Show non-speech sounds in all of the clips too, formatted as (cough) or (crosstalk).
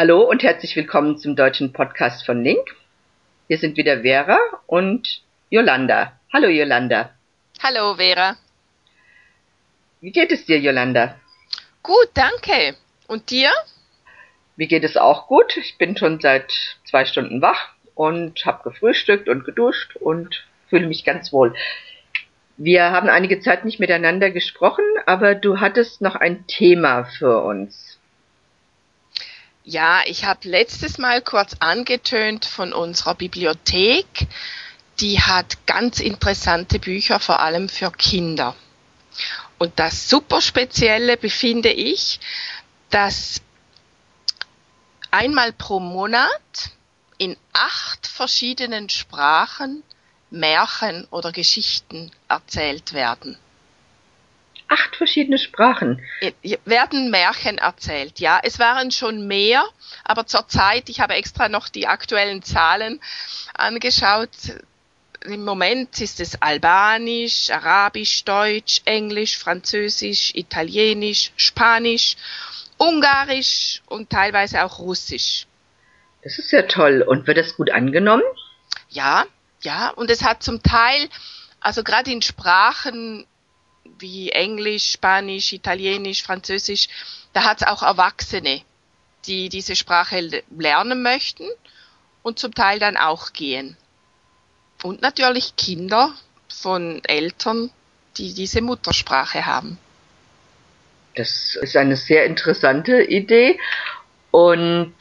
Hallo und herzlich willkommen zum deutschen Podcast von Link. Hier sind wieder Vera und Yolanda. Hallo Yolanda. Hallo Vera. Wie geht es dir, Yolanda? Gut, danke. Und dir? Mir geht es auch gut. Ich bin schon seit zwei Stunden wach und habe gefrühstückt und geduscht und fühle mich ganz wohl. Wir haben einige Zeit nicht miteinander gesprochen, aber du hattest noch ein Thema für uns. Ja, ich habe letztes Mal kurz angetönt von unserer Bibliothek. Die hat ganz interessante Bücher, vor allem für Kinder. Und das super Spezielle befinde ich, dass einmal pro Monat in acht verschiedenen Sprachen Märchen oder Geschichten erzählt werden acht verschiedene Sprachen. Werden Märchen erzählt, ja. Es waren schon mehr, aber zurzeit, ich habe extra noch die aktuellen Zahlen angeschaut. Im Moment ist es Albanisch, Arabisch, Deutsch, Englisch, Französisch, Italienisch, Spanisch, Ungarisch und teilweise auch Russisch. Das ist ja toll. Und wird das gut angenommen? Ja, ja. Und es hat zum Teil, also gerade in Sprachen, wie Englisch, Spanisch, Italienisch, Französisch, da hat es auch Erwachsene, die diese Sprache lernen möchten und zum Teil dann auch gehen. Und natürlich Kinder von Eltern, die diese Muttersprache haben. Das ist eine sehr interessante Idee und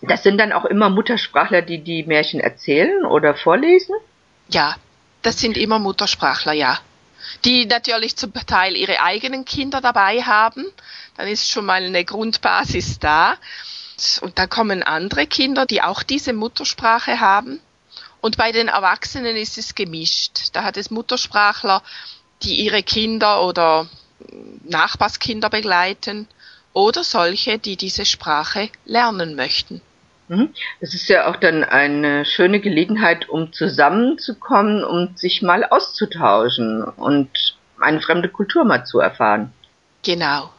das sind dann auch immer Muttersprachler, die die Märchen erzählen oder vorlesen? Ja, das sind immer Muttersprachler, ja die natürlich zum Teil ihre eigenen Kinder dabei haben. Dann ist schon mal eine Grundbasis da. Und dann kommen andere Kinder, die auch diese Muttersprache haben. Und bei den Erwachsenen ist es gemischt. Da hat es Muttersprachler, die ihre Kinder oder Nachbarskinder begleiten oder solche, die diese Sprache lernen möchten. Mhm. Das ist ja auch dann eine schöne Gelegenheit, um zusammenzukommen, um sich mal auszutauschen und eine fremde Kultur mal zu erfahren. Genau.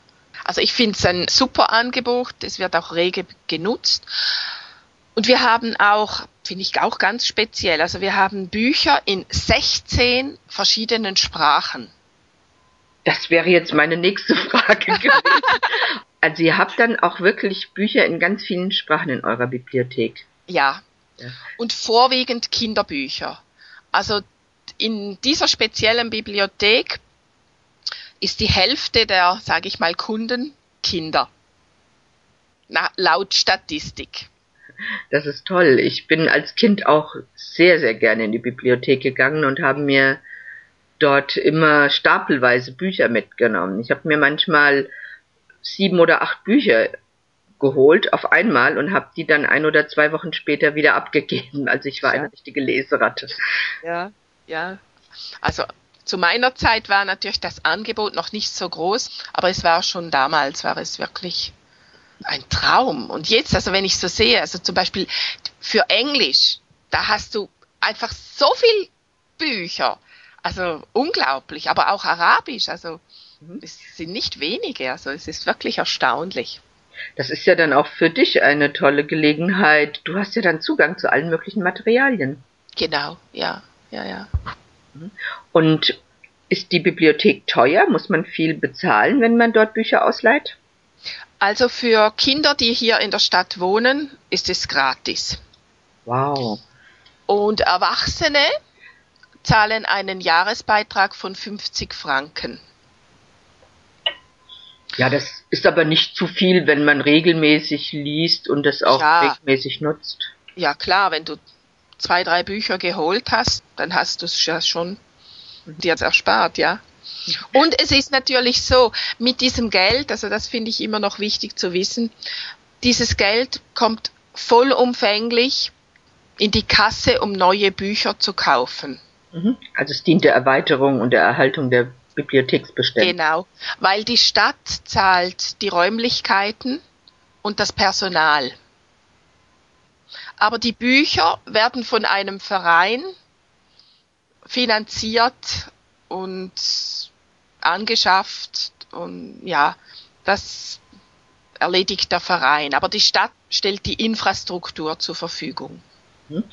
Also ich finde es ein super Angebot, es wird auch rege genutzt. Und wir haben auch, finde ich auch ganz speziell, also wir haben Bücher in 16 verschiedenen Sprachen. Das wäre jetzt meine nächste Frage (laughs) gewesen. Also ihr habt dann auch wirklich Bücher in ganz vielen Sprachen in eurer Bibliothek. Ja. ja. Und vorwiegend Kinderbücher. Also in dieser speziellen Bibliothek ist die Hälfte der, sage ich mal, Kunden Kinder. Na, laut Statistik. Das ist toll. Ich bin als Kind auch sehr, sehr gerne in die Bibliothek gegangen und habe mir dort immer stapelweise Bücher mitgenommen. Ich habe mir manchmal sieben oder acht Bücher geholt auf einmal und habe die dann ein oder zwei Wochen später wieder abgegeben. Also ich war ja. eine richtige Leseratte. Ja, ja. Also zu meiner Zeit war natürlich das Angebot noch nicht so groß, aber es war schon damals, war es wirklich ein Traum. Und jetzt, also wenn ich so sehe, also zum Beispiel für Englisch, da hast du einfach so viel Bücher. Also unglaublich, aber auch Arabisch, also Mhm. Es sind nicht wenige, also es ist wirklich erstaunlich. Das ist ja dann auch für dich eine tolle Gelegenheit. Du hast ja dann Zugang zu allen möglichen Materialien. Genau, ja, ja, ja. Mhm. Und ist die Bibliothek teuer? Muss man viel bezahlen, wenn man dort Bücher ausleiht? Also für Kinder, die hier in der Stadt wohnen, ist es gratis. Wow. Und Erwachsene zahlen einen Jahresbeitrag von 50 Franken. Ja, das ist aber nicht zu viel, wenn man regelmäßig liest und das auch ja. regelmäßig nutzt. Ja, klar, wenn du zwei, drei Bücher geholt hast, dann hast du es ja schon dir erspart, ja. Und es ist natürlich so, mit diesem Geld, also das finde ich immer noch wichtig zu wissen, dieses Geld kommt vollumfänglich in die Kasse, um neue Bücher zu kaufen. Mhm. Also es dient der Erweiterung und der Erhaltung der Bibliotheksbestände. Genau, weil die Stadt zahlt die Räumlichkeiten und das Personal. Aber die Bücher werden von einem Verein finanziert und angeschafft und ja, das erledigt der Verein. Aber die Stadt stellt die Infrastruktur zur Verfügung. Hm.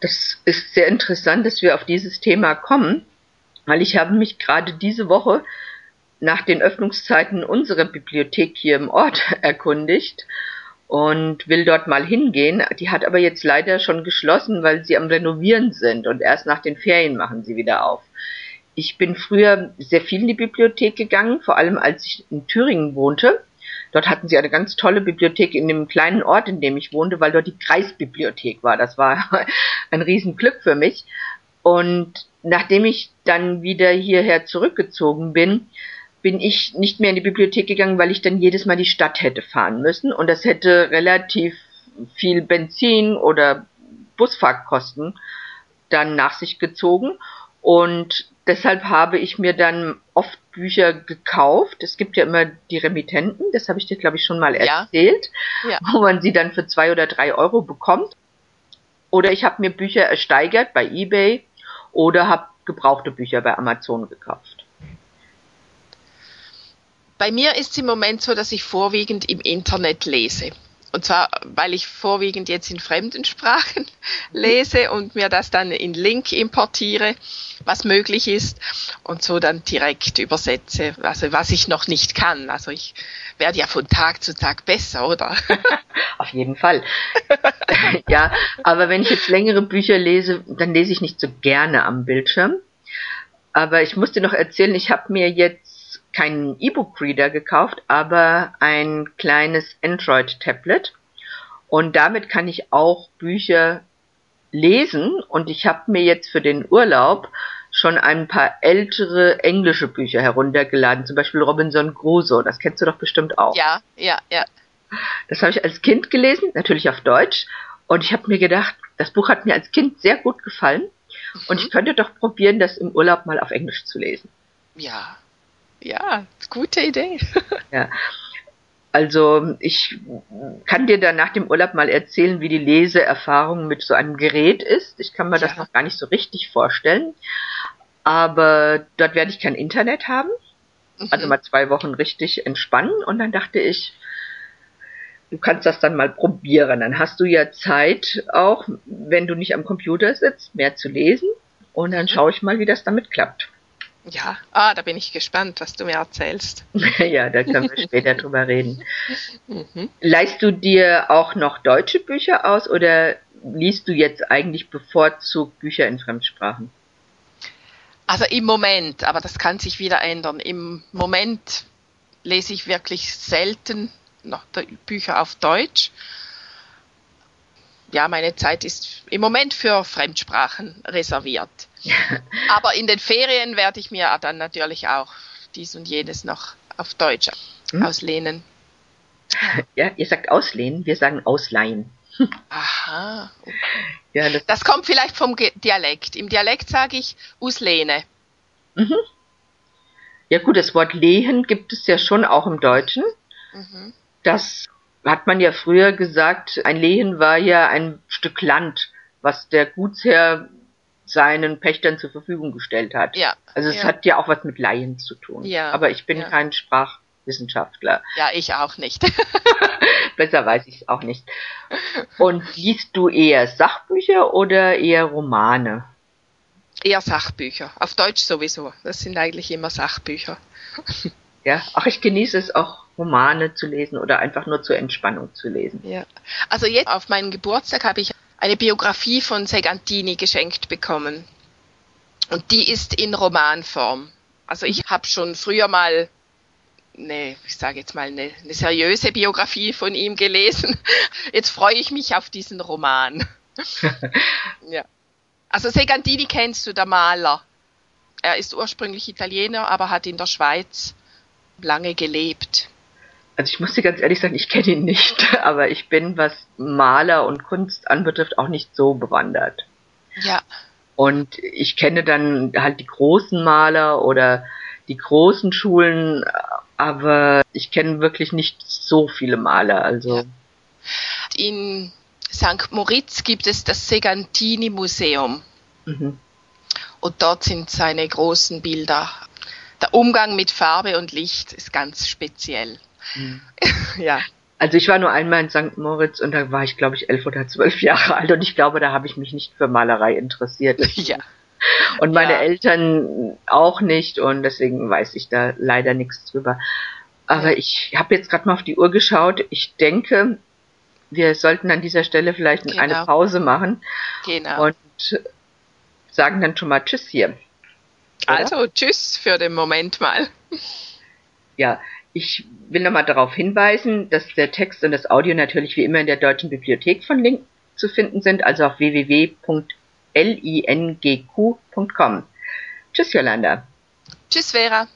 Das ist sehr interessant, dass wir auf dieses Thema kommen, weil ich habe mich gerade diese Woche nach den Öffnungszeiten unserer Bibliothek hier im Ort (laughs) erkundigt und will dort mal hingehen. Die hat aber jetzt leider schon geschlossen, weil sie am Renovieren sind und erst nach den Ferien machen sie wieder auf. Ich bin früher sehr viel in die Bibliothek gegangen, vor allem als ich in Thüringen wohnte. Dort hatten sie eine ganz tolle Bibliothek in dem kleinen Ort, in dem ich wohnte, weil dort die Kreisbibliothek war. Das war (laughs) ein Riesenglück für mich. Und nachdem ich dann wieder hierher zurückgezogen bin, bin ich nicht mehr in die Bibliothek gegangen, weil ich dann jedes Mal die Stadt hätte fahren müssen und das hätte relativ viel Benzin oder Busfahrtkosten dann nach sich gezogen und deshalb habe ich mir dann oft Bücher gekauft. Es gibt ja immer die Remittenten, das habe ich dir glaube ich schon mal erzählt, ja. Ja. wo man sie dann für zwei oder drei Euro bekommt. Oder ich habe mir Bücher ersteigert bei eBay oder habe gebrauchte Bücher bei Amazon gekauft. Bei mir ist es im Moment so, dass ich vorwiegend im Internet lese. Und zwar, weil ich vorwiegend jetzt in fremden Sprachen (laughs) lese und mir das dann in Link importiere, was möglich ist, und so dann direkt übersetze, also was ich noch nicht kann. Also ich werde ja von Tag zu Tag besser, oder? (laughs) Auf jeden Fall. (laughs) ja, aber wenn ich jetzt längere Bücher lese, dann lese ich nicht so gerne am Bildschirm. Aber ich muss dir noch erzählen, ich habe mir jetzt keinen E-Book-Reader gekauft, aber ein kleines Android-Tablet. Und damit kann ich auch Bücher lesen. Und ich habe mir jetzt für den Urlaub schon ein paar ältere englische Bücher heruntergeladen, zum Beispiel Robinson Crusoe. Das kennst du doch bestimmt auch. Ja, ja, ja. Das habe ich als Kind gelesen, natürlich auf Deutsch. Und ich habe mir gedacht, das Buch hat mir als Kind sehr gut gefallen. Mhm. Und ich könnte doch probieren, das im Urlaub mal auf Englisch zu lesen. Ja, ja, gute Idee. (laughs) ja. Also ich kann dir dann nach dem Urlaub mal erzählen, wie die Leseerfahrung mit so einem Gerät ist. Ich kann mir ja. das noch gar nicht so richtig vorstellen. Aber dort werde ich kein Internet haben. Mhm. Also mal zwei Wochen richtig entspannen. Und dann dachte ich, du kannst das dann mal probieren. Dann hast du ja Zeit auch, wenn du nicht am Computer sitzt, mehr zu lesen. Und dann mhm. schaue ich mal, wie das damit klappt. Ja, ah, da bin ich gespannt, was du mir erzählst. (laughs) ja, da können wir später (laughs) drüber reden. Mhm. Leist du dir auch noch deutsche Bücher aus oder liest du jetzt eigentlich bevorzugt Bücher in Fremdsprachen? Also im Moment, aber das kann sich wieder ändern. Im Moment lese ich wirklich selten noch Bücher auf Deutsch. Ja, meine Zeit ist im Moment für Fremdsprachen reserviert. Aber in den Ferien werde ich mir dann natürlich auch dies und jenes noch auf Deutsch hm? auslehnen. Ja, ihr sagt auslehnen, wir sagen ausleihen. Aha. Okay. Ja, das, das, kommt vielleicht vom Dialekt. Im Dialekt sage ich auslehne. Mhm. Ja gut, das Wort lehen gibt es ja schon auch im Deutschen. Mhm. Das hat man ja früher gesagt, ein Lehen war ja ein Stück Land, was der Gutsherr seinen Pächtern zur Verfügung gestellt hat. Ja. Also es ja. hat ja auch was mit Laien zu tun. Ja. Aber ich bin ja. kein Sprachwissenschaftler. (laughs) Ja, ich auch nicht. (laughs) (laughs) Besser weiß ich es auch nicht. Und liest du eher Sachbücher oder eher Romane? Eher Sachbücher. Auf Deutsch sowieso. Das sind eigentlich immer Sachbücher. Ja, ach, ich genieße es auch, Romane zu lesen oder einfach nur zur Entspannung zu lesen. Ja. Also jetzt auf meinen Geburtstag habe ich eine Biografie von Segantini geschenkt bekommen. Und die ist in Romanform. Also ich habe schon früher mal eine, ich sage jetzt mal, eine, eine seriöse Biografie von ihm gelesen. (laughs) Jetzt freue ich mich auf diesen Roman. (laughs) ja. Also Segantini kennst du, der Maler. Er ist ursprünglich Italiener, aber hat in der Schweiz lange gelebt. Also ich muss dir ganz ehrlich sagen, ich kenne ihn nicht, (laughs) aber ich bin, was Maler und Kunst anbetrifft, auch nicht so bewandert. Ja. Und ich kenne dann halt die großen Maler oder die großen Schulen, aber ich kenne wirklich nicht so viele Maler. Also in St. Moritz gibt es das Segantini Museum. Mhm. Und dort sind seine großen Bilder. Der Umgang mit Farbe und Licht ist ganz speziell. Mhm. (laughs) ja. Also ich war nur einmal in St. Moritz und da war ich, glaube ich, elf oder zwölf (laughs) Jahre alt und ich glaube, da habe ich mich nicht für Malerei interessiert. (laughs) Ja. Und meine Ja. Eltern auch nicht und deswegen weiß ich da leider nichts drüber. Aber Ja. ich habe jetzt gerade mal auf die Uhr geschaut. Ich denke, wir sollten an dieser Stelle vielleicht Genau. eine Pause machen Genau. und sagen dann schon mal Tschüss hier. oder? also, tschüss für den Moment mal. Ja, ich will nochmal darauf hinweisen, dass der Text und das Audio natürlich wie immer in der Deutschen Bibliothek von Link zu finden sind, also auf www.lingq.com. Tschüss, Jolanda. Tschüss, Vera.